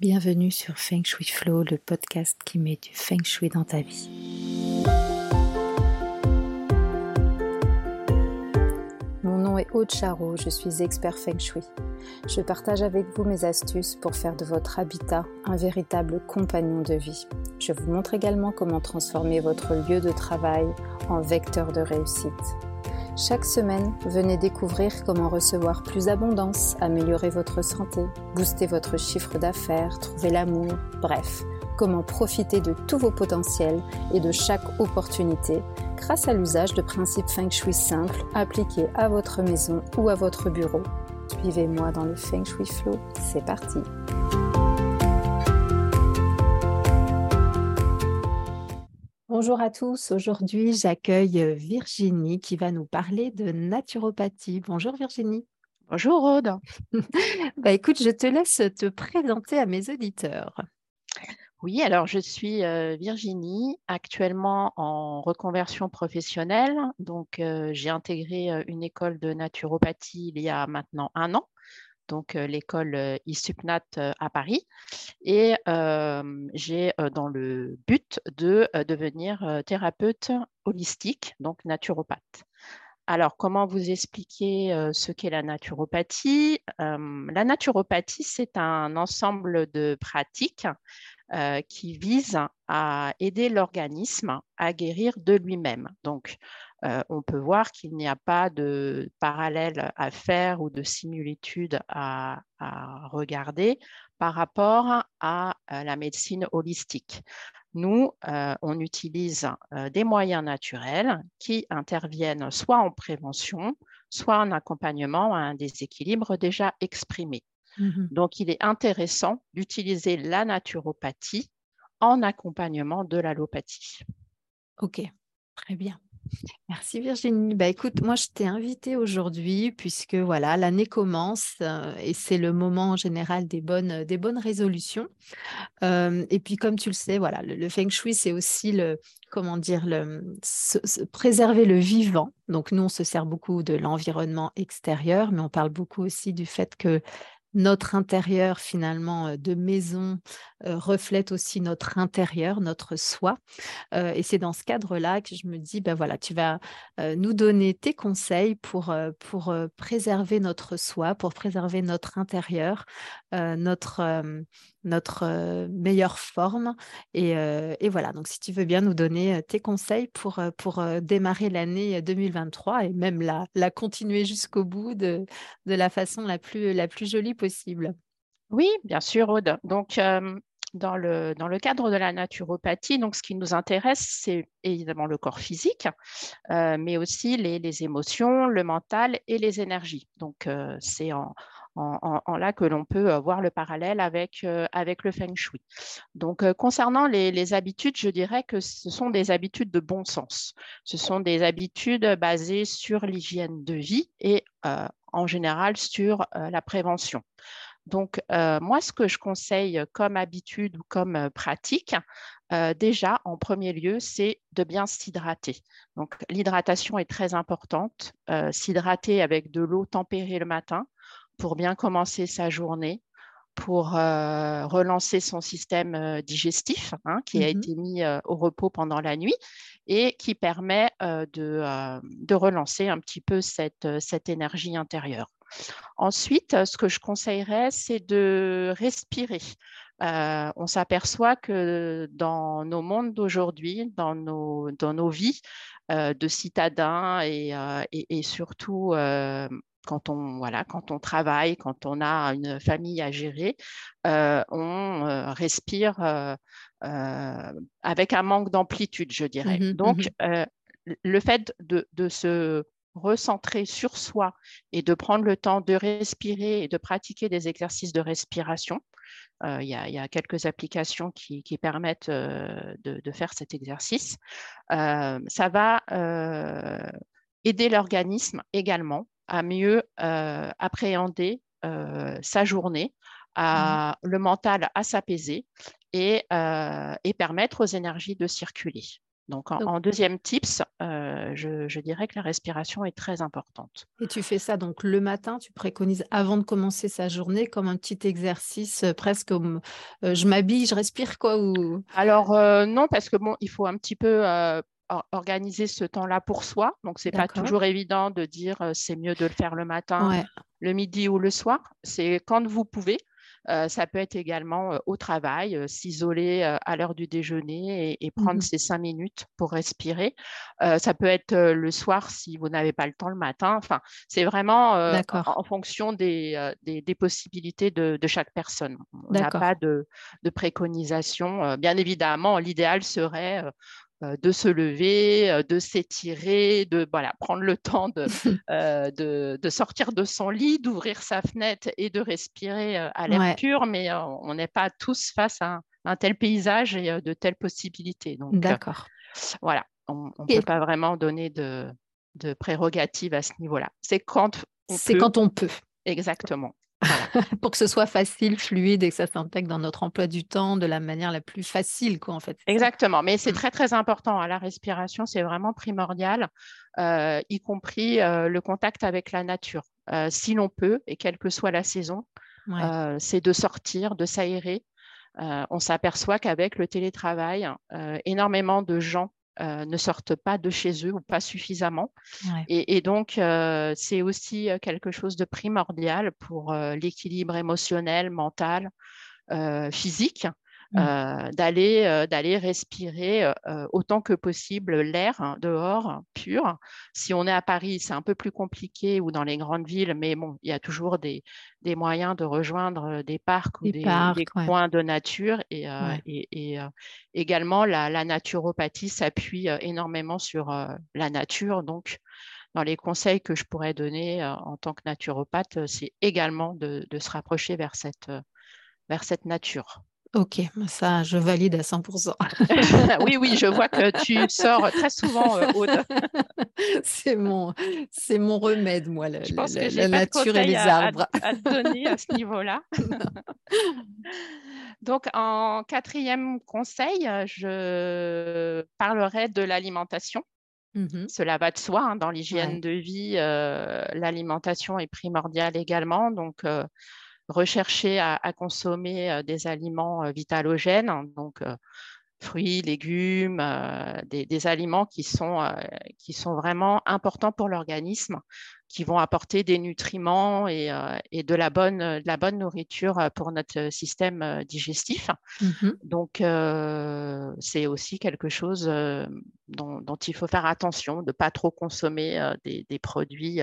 Bienvenue sur Feng Shui Flow, le podcast qui met du Feng Shui dans ta vie. Mon nom est Aude Charot, je suis expert Feng Shui. Je partage avec vous mes astuces pour faire de votre habitat un véritable compagnon de vie. Je vous montre également comment transformer votre lieu de travail en vecteur de réussite. Chaque semaine, venez découvrir comment recevoir plus d'abondance, améliorer votre santé, booster votre chiffre d'affaires, trouver l'amour, bref, comment profiter de tous vos potentiels et de chaque opportunité grâce à l'usage de principes feng shui simples appliqués à votre maison ou à votre bureau. Suivez-moi dans le feng shui flow, c'est parti. Bonjour à tous. Aujourd'hui, j'accueille euh, Virginie qui va nous parler de naturopathie. Bonjour Virginie. Bonjour Aude. bah, écoute, je te laisse te présenter à mes auditeurs. Oui, alors je suis euh, Virginie, actuellement en reconversion professionnelle. Donc, euh, j'ai intégré une école de naturopathie il y a maintenant un an donc l'école ISUPNAT à Paris. Et j'ai dans le but de devenir thérapeute holistique, donc naturopathe. Alors, comment vous expliquer ce qu'est la naturopathie? La naturopathie, c'est un ensemble de pratiques qui visent à aider l'organisme à guérir de lui-même. Donc, euh, on peut voir qu'il n'y a pas de parallèle à faire ou de similitude à, regarder par rapport à, la médecine holistique. Nous, euh, on utilise euh, des moyens naturels qui interviennent soit en prévention, soit en accompagnement à un déséquilibre déjà exprimé. Mmh Donc, il est intéressant d'utiliser la naturopathie en accompagnement de l'allopathie. Ok, très bien. Merci Virginie. Bah écoute, moi je t'ai invitée aujourd'hui puisque voilà, l'année commence euh, et c'est le moment en général des bonnes, des bonnes résolutions. Euh, et puis comme tu le sais, voilà, le, feng shui c'est aussi le comment dire le préserver le vivant. Donc nous on se sert beaucoup de l'environnement extérieur, mais on parle beaucoup aussi du fait que notre intérieur finalement de maison reflète aussi notre intérieur, notre soi. et c'est dans ce cadre-là que je me dis, ben voilà, tu vas nous donner tes conseils pour, pour préserver notre soi, pour préserver notre intérieur, notre, notre meilleure forme. Et, voilà, donc si tu veux bien nous donner tes conseils pour, pour démarrer l'année 2023 et même la, la continuer jusqu'au bout de, de la façon la plus, la plus jolie possible. Oui, bien sûr, Aude. Donc, dans le, dans le cadre de la naturopathie, donc ce qui nous intéresse, c'est évidemment le corps physique, mais aussi les, les, émotions, le mental et les énergies. Donc, c'est en, en, là que l'on peut voir le parallèle avec, avec le feng shui. Donc, concernant les, habitudes, je dirais que ce sont des habitudes de bon sens. Ce sont des habitudes basées sur l'hygiène de vie et en général sur la prévention. Donc, moi, ce que je conseille comme habitude ou comme pratique, déjà, en premier lieu, c'est de bien s'hydrater. Donc, l'hydratation est très importante. s'hydrater avec de l'eau tempérée le matin, pour bien commencer sa journée, pour euh, relancer son système euh, digestif hein, qui a mmh été mis euh, au repos pendant la nuit et qui permet de, de, relancer un petit peu cette, cette énergie intérieure. Ensuite, ce que je conseillerais, c'est de respirer. on s'aperçoit que dans nos mondes d'aujourd'hui, dans nos, dans nos vies de citadins et, et, et surtout quand on, voilà, quand on travaille, quand on a une famille à gérer, euh, on euh, respire euh, avec un manque d'amplitude, je dirais. Mmh Donc, mmh le fait de, se recentrer sur soi et de prendre le temps de respirer et de pratiquer des exercices de respiration, il y, a quelques applications qui, permettent de, faire cet exercice. ça va aider l'organisme également à mieux euh, appréhender euh, sa journée, à, mmh. le mental à s'apaiser et, euh, et, permettre aux énergies de circuler. Donc, en, deuxième tips, euh, je, dirais que la respiration est très importante. Et tu fais ça donc le matin, tu préconises avant de commencer sa journée comme un petit exercice, presque comme je m'habille, je respire quoi ou... Alors non, parce que bon, il faut un petit peu organiser ce temps-là pour soi. Donc, ce n'est pas toujours évident de dire c'est mieux de le faire le matin, le midi ou le soir. C'est quand vous pouvez. Euh, ça peut être également au travail, s'isoler à l'heure du déjeuner et, prendre ces mmh cinq minutes pour respirer. ça peut être le soir si vous n'avez pas le temps le matin. Enfin, c'est vraiment en, fonction des, des, possibilités de, de, chaque personne. On n'a pas de, de préconisation. bien évidemment, l'idéal serait de se lever, euh, de s'étirer, de voilà, prendre le temps euh, de, de, sortir de son lit, d'ouvrir sa fenêtre et de respirer à l'air pur, mais on n'est pas tous face à un, tel paysage et de telles possibilités. D'accord. voilà, on ne peut pas vraiment donner de, de prérogatives à ce niveau-là. C'est quand C'est quand on peut. Exactement. pour que ce soit facile, fluide et que ça s'intègre dans notre emploi du temps de la manière la plus facile, quoi, en fait. Exactement, mais c'est mmh. très, très important. Hein. La respiration, c'est vraiment primordial, euh, y compris euh, le contact avec la nature. Euh, si l'on peut, et quelle que soit la saison, c'est de sortir, de s'aérer. on s'aperçoit qu'avec le télétravail, énormément de gens euh, ne sortent pas de chez eux ou pas suffisamment. Et, donc, euh, c'est aussi euh, quelque chose de primordial pour l'équilibre émotionnel, mental, physique. Mmh. Euh, d'aller euh, d'aller respirer euh, autant que possible l'air hein, dehors pur. Si on est à Paris, c'est un peu plus compliqué ou dans les grandes villes, mais bon, il y a toujours des, des moyens de rejoindre des parcs ou des, coins de nature. Et, et, également, la, la naturopathie s'appuie énormément sur la nature. Donc, dans les conseils que je pourrais donner en tant que naturopathe, c'est également de, de, se rapprocher vers cette, vers cette nature. Ok, ça, je valide à 100%. oui, oui, je vois que tu sors très souvent, euh, Aude. c'est mon, c'est mon remède, moi, la, la nature et les arbres. À, à, donner à ce niveau-là. Donc, en quatrième conseil, je parlerai de l'alimentation. Mmh Cela va de soi, hein, dans l'hygiène de vie, euh, l'alimentation est primordiale également. Donc, euh, rechercher à, consommer euh, des aliments euh, vitalogènes, hein, donc euh, fruits, légumes, des, aliments qui sont, qui sont vraiment importants pour l'organisme, qui vont apporter des nutriments et, de, la bonne, de la bonne nourriture pour notre système digestif. Mmh donc, c'est aussi quelque chose dont, il faut faire attention, de ne pas trop consommer des, des, produits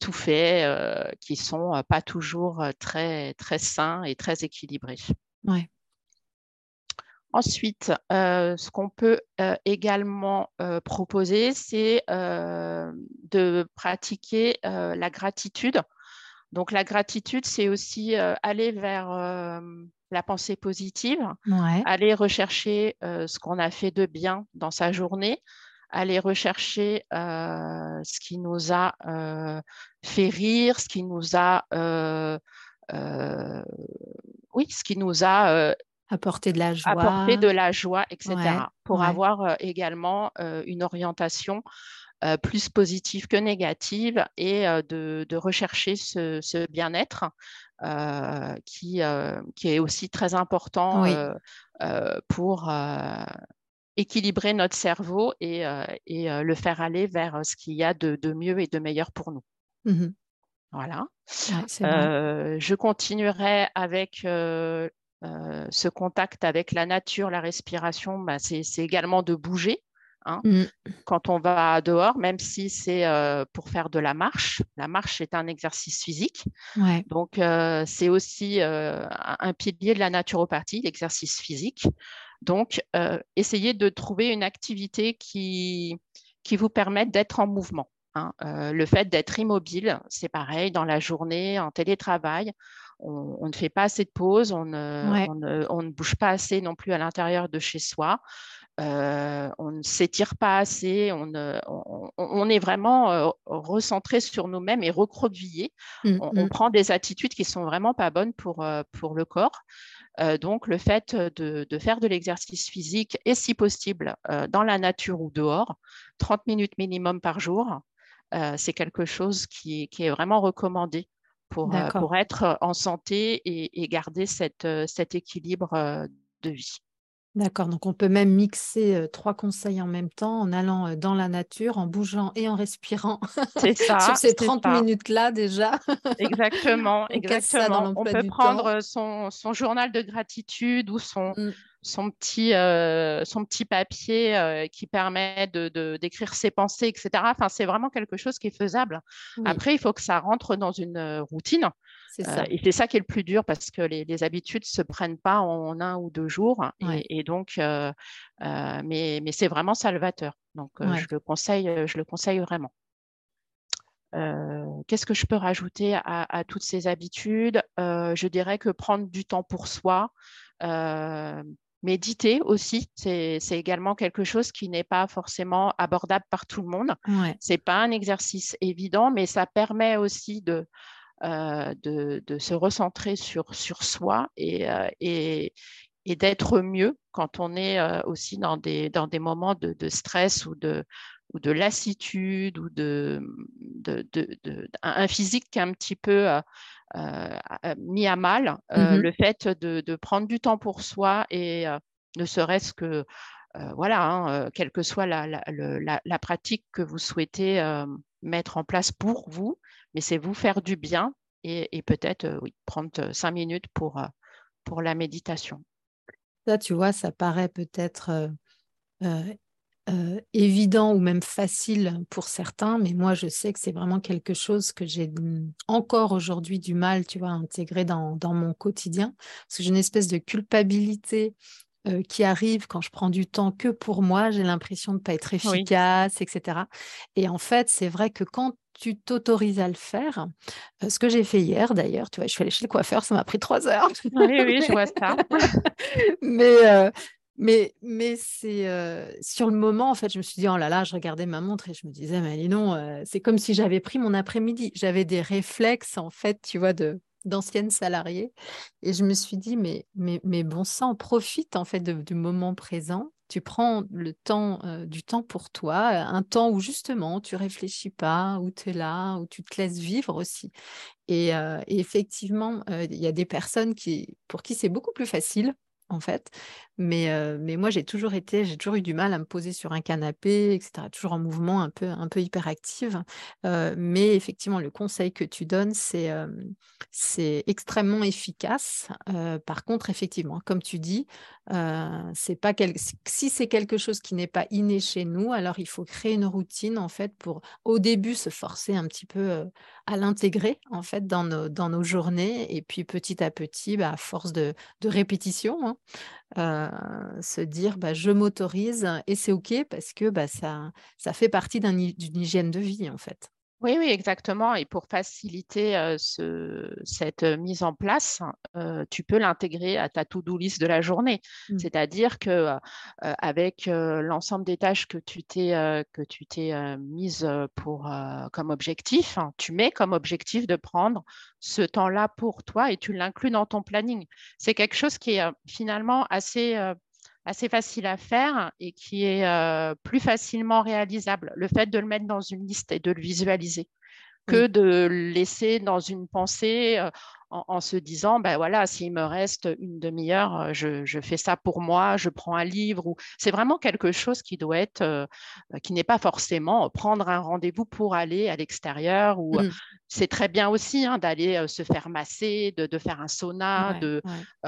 tout fait, euh, qui sont euh, pas toujours très, très sains et très équilibrés. Ensuite, ce qu'on peut également proposer, c'est de pratiquer la gratitude. Donc la gratitude, c'est aussi aller vers la pensée positive, aller rechercher ce qu'on a fait de bien dans sa journée, aller rechercher euh, ce qui nous a euh, fait rire, ce qui nous a, euh, oui, ce qui nous a apporté de la joie, apporté de la joie, etc. pour avoir également une orientation plus positive que négative et de, rechercher ce, bien-être qui, qui est aussi très important pour équilibrer notre cerveau et, euh, euh, le faire aller vers euh, ce qu'il y a de, mieux et de meilleur pour nous. Mmh voilà. je continuerai avec ce contact avec la nature, la respiration. Bah, c'est également de bouger. Hein, mmh. Quand on va dehors, même si c'est pour faire de la marche, la marche est un exercice physique. Donc, c'est aussi un pilier de la naturopathie, l'exercice physique. Donc, euh, essayez de trouver une activité qui, qui vous permette d'être en mouvement. Hein. Euh, le fait d'être immobile, c'est pareil, dans la journée, en télétravail, on, ne fait pas assez de pauses, on, ne, bouge pas assez non plus à l'intérieur de chez soi. On ne s'étire pas assez, on, est vraiment recentré sur nous-mêmes et recroquevillé. Mmh, on, mmh. prend des attitudes qui sont vraiment pas bonnes pour, pour le corps. donc, le fait de, faire de l'exercice physique et si possible dans la nature ou dehors, 30 minutes minimum par jour, c'est quelque chose qui, est vraiment recommandé pour, pour être en santé et, garder cet équilibre de vie. D'accord, donc on peut même mixer trois conseils en même temps en allant dans la nature, en bougeant et en respirant C'est ça, sur ces 30 minutes-là déjà. Exactement, exactement. On peut prendre son, journal de gratitude ou son, mmh. son, petit, son petit papier qui permet de, d'écrire ses pensées, etc. Enfin, c'est vraiment quelque chose qui est faisable. Après, il faut que ça rentre dans une routine. Euh, et c'est ça qui est le plus dur parce que les, habitudes ne se prennent pas en un ou deux jours. Et, donc, euh, euh, mais, c'est vraiment salvateur. Donc, je, le conseille, je le conseille vraiment. Qu'est-ce que je peux rajouter à, toutes ces habitudes? Je dirais que prendre du temps pour soi, méditer aussi, c'est également quelque chose qui n'est pas forcément abordable par tout le monde. Ce n'est pas un exercice évident, mais ça permet aussi de, euh, de, se recentrer sur, sur soi et, euh, et, et d'être mieux quand on est euh, aussi dans des, dans des moments de, de stress ou de, ou de lassitude ou de, de, de, un physique qui est un petit peu mis à mal. Mmh le fait de, prendre du temps pour soi et ne serait-ce que voilà, hein, quelle que soit la, la, la, la, pratique que vous souhaitez mettre en place pour vous, mais c'est vous faire du bien et, peut-être euh, oui, prendre euh, cinq minutes pour, euh, pour la méditation. Ça, tu vois, ça paraît peut-être évident ou même facile pour certains, mais moi, je sais que c'est vraiment quelque chose que j'ai encore aujourd'hui du mal, tu vois, à intégrer dans, dans mon quotidien, parce que j'ai une espèce de culpabilité qui arrive quand je prends du temps que pour moi, j'ai l'impression de ne pas être efficace, etc. Et en fait, c'est vrai que quand tu t'autorises à le faire. ce que j'ai fait hier d'ailleurs, tu vois, je suis allée chez le coiffeur, ça m'a pris trois heures. Oui, oui, je vois ça. mais mais, mais c'est sur le moment, en fait, je me suis dit, oh là là, je regardais ma montre et je me disais, mais non, c'est comme si j'avais pris mon après-midi. J'avais des réflexes, en fait, tu vois, de d'anciennes salariées. Et je me suis dit, mais, mais, mais bon sang, profite en fait du moment présent tu prends le temps, du temps pour toi, un temps où justement tu réfléchis pas, où tu es là, où tu te laisses vivre aussi. Et, effectivement, il y a des personnes qui, pour qui c'est beaucoup plus facile en fait. Mais, mais moi, j'ai toujours été, j'ai toujours eu du mal à me poser sur un canapé, etc. Toujours en mouvement, un peu, un peu hyperactive. mais effectivement, le conseil que tu donnes, c'est c'est extrêmement efficace. par contre, effectivement, comme tu dis, c'est pas si c'est quelque chose qui n'est pas inné chez nous, alors il faut créer une routine en fait pour au début se forcer un petit peu à l'intégrer en fait dans nos, journées et puis petit à petit, bah, à force de, de répétition, hein, euh, se dire bah, je m'autorise et c'est OK parce que bah, ça, ça fait partie d'une hygiène de vie en fait. Oui, oui, exactement. Et pour faciliter cette mise en place, tu peux l'intégrer à ta to-do list de la journée. Mmh. C'est-à-dire que avec l'ensemble des tâches que tu t'es que tu t'es mise pour comme objectif, hein, tu mets comme objectif de prendre ce temps-là pour toi et tu l'inclus dans ton planning. C'est quelque chose qui est finalement assez assez facile à faire et qui est euh, plus facilement réalisable. Le fait de le mettre dans une liste et de le visualiser que de le laisser dans une pensée euh, en, se disant, ben voilà, s'il me reste une demi-heure, euh, je, fais ça pour moi, je prends un livre. Ou... C'est vraiment quelque chose qui doit être, qui n'est pas forcément prendre un rendez-vous pour aller à l'extérieur. Ou mmh. c'est très bien aussi hein, d'aller se faire masser, de, faire un sauna, de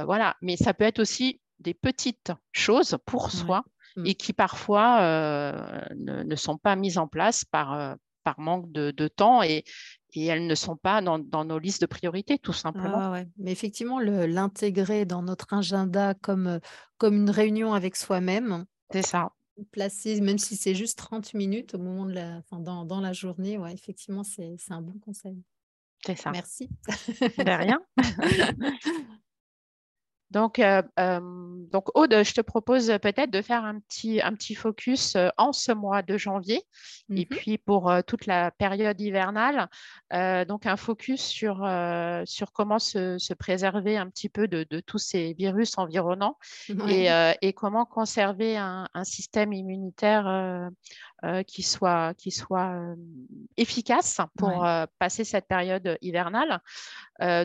voilà. Mais ça peut être aussi des petites choses pour soi mmh. et qui parfois euh, ne, sont pas mises en place par, euh, par manque de, temps et, et, elles ne sont pas dans, nos listes de priorités, tout simplement. Ah Mais effectivement, l'intégrer dans notre agenda comme, euh, comme une réunion avec soi-même. C'est ça. Placer, même si c'est juste 30 minutes au moment de la, enfin, dans, dans la journée, ouais, effectivement, c'est un bon conseil. C'est ça. Merci. De rien. Donc, euh, euh, donc, Aude, je te propose peut-être de faire un petit, un petit focus euh, en ce mois de janvier et Mhm. puis pour toute la période hivernale. donc, un focus sur, sur comment se, se préserver un petit peu de, de tous ces virus environnants et, et comment conserver un, un système immunitaire euh, qui soit, qui soit euh, efficace pour Ouais. euh, passer cette période hivernale.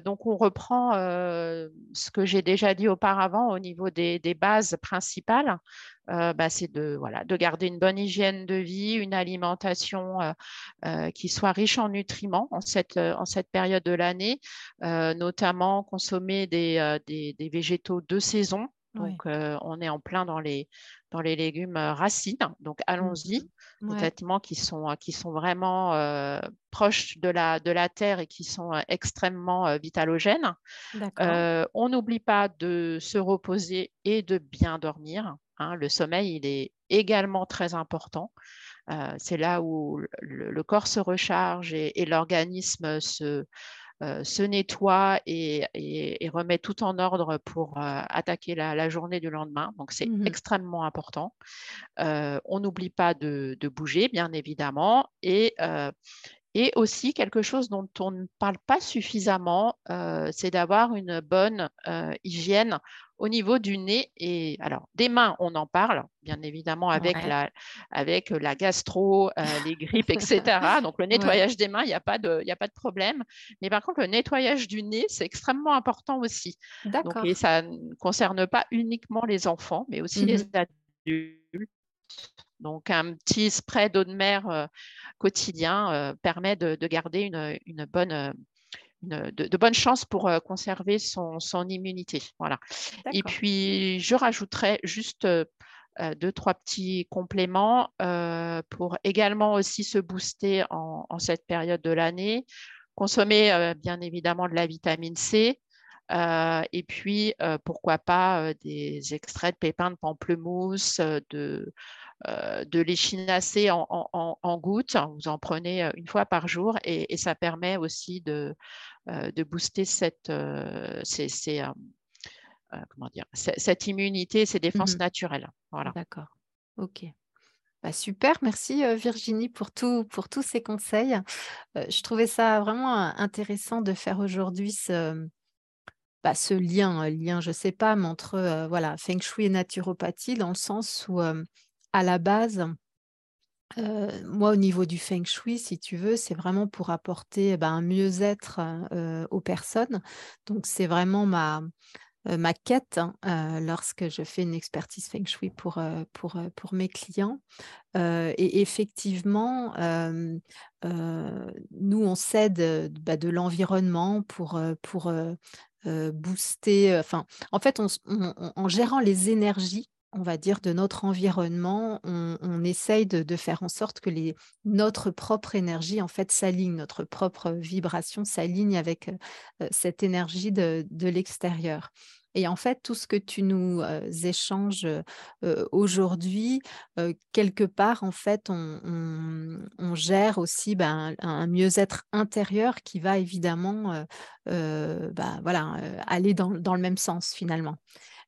Donc, on reprend ce que j'ai déjà dit auparavant au niveau des, des bases principales. Bah, c'est de, voilà, de garder une bonne hygiène de vie, une alimentation qui soit riche en nutriments en cette, en cette période de l'année, notamment consommer des, des, des végétaux de saison. Donc, euh, on est en plein dans les, dans les légumes euh, racines. Donc, allons-y. Des Ouais. traitements qui sont, euh, qui sont vraiment euh, proches de la, de la terre et qui sont extrêmement euh, vitalogènes. On n'oublie pas de se reposer et de bien dormir. hein. Le sommeil, il est également très important. C'est là où le, le corps se recharge et, et l'organisme se, se nettoie et, et- et remet tout en ordre pour euh, attaquer la, la journée du lendemain. Donc, c'est Mhm. extrêmement important. Euh, on n'oublie pas de, de bouger, bien évidemment. Et, euh, et aussi, quelque chose dont on ne parle pas suffisamment, euh, c'est d'avoir une bonne euh, hygiène au niveau du nez. Et alors, des mains, on en parle, bien évidemment, avec, Ouais. la, avec la gastro, euh, les grippes, etc. Donc, le Ouais. nettoyage des mains, il n'y a, pas de- il a pas de problème. Mais par contre, le nettoyage du nez, c'est extrêmement important aussi. D'accord. et ça ne concerne pas uniquement les enfants, mais aussi Mhm. les adultes. Donc, un petit spray d'eau de mer euh, quotidien euh, permet de, de garder une, une bonne, euh, une- de, de bonnes chances pour conserver son, son immunité. Voilà. Et puis, je rajouterais juste deux, trois petits compléments euh, pour également aussi se booster en, en cette période de l'année. Consommer euh, bien évidemment de la vitamine C. euh, et puis, pourquoi pas des extraits de pépins de pamplemousse, de, de l'échinacée en, en, gouttes. Vous en prenez euh, une fois par jour et, et ça permet aussi de, euh, de booster cette, euh, ces- ces, euh, euh, comment dire, c- cette immunité, ces défenses Mhm. naturelles. Voilà. D'accord. Ok. Bah, super, merci euh, Virginie pour, tout, pour tous ces conseils. Euh, je trouvais ça vraiment euh, intéressant de faire aujourd'hui ce, bah, ce lien, euh, lien, je sais pas, mais entre euh, voilà, Feng Shui et naturopathie, dans le sens où, euh, à la base, euh, moi, au niveau du Feng Shui, si tu veux, c'est vraiment pour apporter bah, un mieux-être euh, aux personnes. Donc, c'est vraiment ma, euh, ma quête hein, lorsque je fais une expertise Feng Shui pour, pour, pour mes clients. Et effectivement, nous, on s'aide bah, de l'environnement pour, pour booster, enfin, en fait, en gérant les énergies, on va dire, de notre environnement, on, essaye de, faire en sorte que notre propre énergie, en fait, s'aligne, notre propre vibration s'aligne avec euh, cette énergie de, l'extérieur. Et en fait, tout ce que tu nous euh, échanges euh, aujourd'hui, quelque part, en fait, on, gère aussi ben, un, mieux-être intérieur qui va évidemment euh, aller dans le même sens finalement.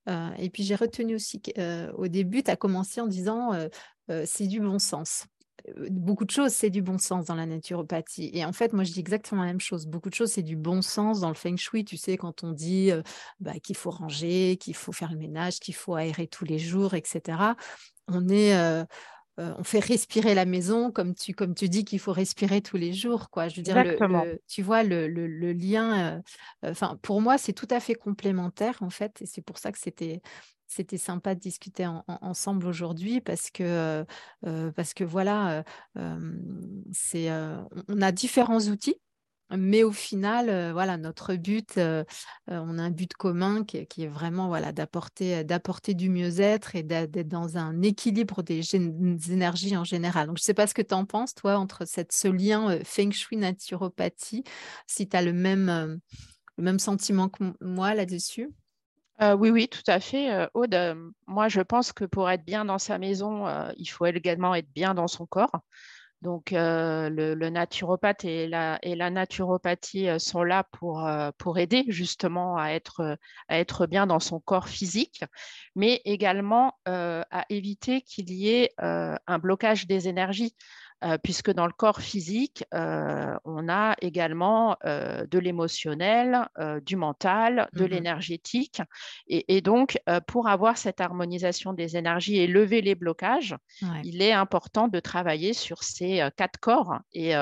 Euh, et puis j'ai retenu aussi qu'au début, tu as commencé en disant euh, euh, c'est du bon sens. Euh, Beaucoup de choses, c'est du bon sens dans la naturopathie. Et en fait, moi, je dis exactement la même chose. Beaucoup de choses, c'est du bon sens dans le feng shui. Tu sais, quand on dit euh, bah, qu'il faut ranger, qu'il faut faire le ménage, qu'il faut aérer tous les jours, etc. On est, euh, euh, on fait respirer la maison comme tu, comme tu dis qu'il faut respirer tous les jours. Quoi. Je veux dire, le, Exactement. le- tu vois, le, lien, euh, enfin, pour moi, c'est tout à fait complémentaire, en fait. Et c'est pour ça que c'était, c'était sympa de discuter en- en- ensemble aujourd'hui parce que, euh, parce que voilà, euh, c'est, euh, on a différents outils. Mais au final, euh, voilà, notre but, euh, euh, on a un but commun qui, est- vraiment voilà, d'apporter, d'apporter du mieux-être et d'être dans un équilibre des, énergies en général. Donc, je ne sais pas ce que tu en penses, toi, entre cette, ce lien Feng Shui naturopathie, si tu as le même, le même sentiment que moi là-dessus? Oui, oui, tout à fait. Aude, moi, je pense que pour être bien dans sa maison, il faut également être bien dans son corps. Donc, le, naturopathe et la, naturopathie sont là pour, pour aider justement à être bien dans son corps physique, mais également à éviter qu'il y ait un blocage des énergies. Puisque dans le corps physique, on a également de l'émotionnel, du mental, de mmh l'énergétique. Et, donc, pour avoir cette harmonisation des énergies et lever les blocages, il est important de travailler sur ces quatre corps. Et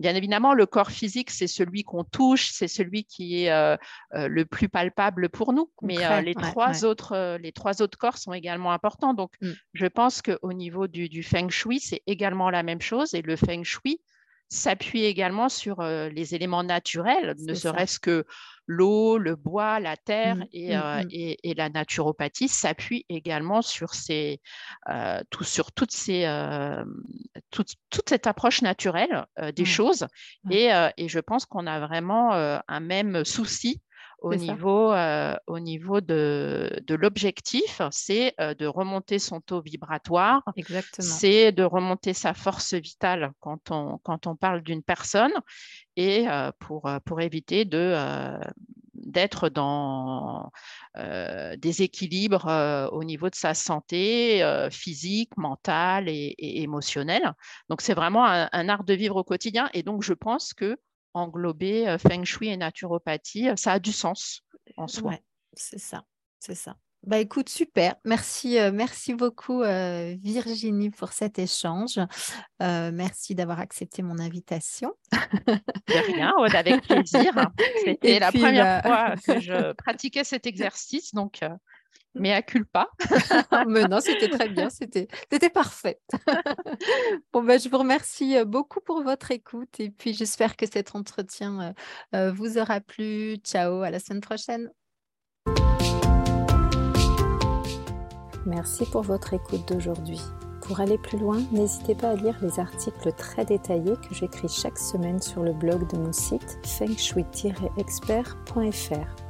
Bien évidemment, le corps physique, c'est celui qu'on touche, c'est celui qui est euh, euh, le plus palpable pour nous. Mais euh, les, trois Autres, les trois autres corps sont également importants. Donc, mmh. je pense qu'au niveau du, du feng shui, c'est également la même chose. Et le feng shui, s'appuie également sur les éléments naturels, ne serait-ce que l'eau, le bois, la terre mmh, mmh, mmh. et, la naturopathie s'appuie également sur, ces, tout, sur toutes ces, toute, cette approche naturelle des choses. Et, et, je pense qu'on a vraiment un même souci au niveau, euh, au niveau de, de l'objectif, c'est euh, de remonter son taux vibratoire, c'est de remonter sa force vitale quand on, quand on parle d'une personne et euh, pour, pour éviter de, d'être dans des équilibres au niveau de sa santé physique, mentale et, émotionnelle. Donc c'est vraiment un, un, art de vivre au quotidien et donc je pense que englober euh, feng shui et naturopathie, euh, ça a du sens en soi. c'est ça, c'est ça. Bah écoute, super. Merci, euh, merci beaucoup Virginie pour cet échange. merci d'avoir accepté mon invitation. De rien, avec plaisir. C'était la première bah fois que je pratiquais cet exercice, donc mais à culpa. mais non, c'était très bien, c'était parfait. bon, ben, je vous remercie euh, beaucoup pour votre écoute et puis j'espère que cet entretien euh, euh, vous aura plu. Ciao, à la semaine prochaine. Merci pour votre écoute d'aujourd'hui. Pour aller plus loin, n'hésitez pas à lire les articles très détaillés que j'écris chaque semaine sur le blog de mon site fengshui-expert.fr.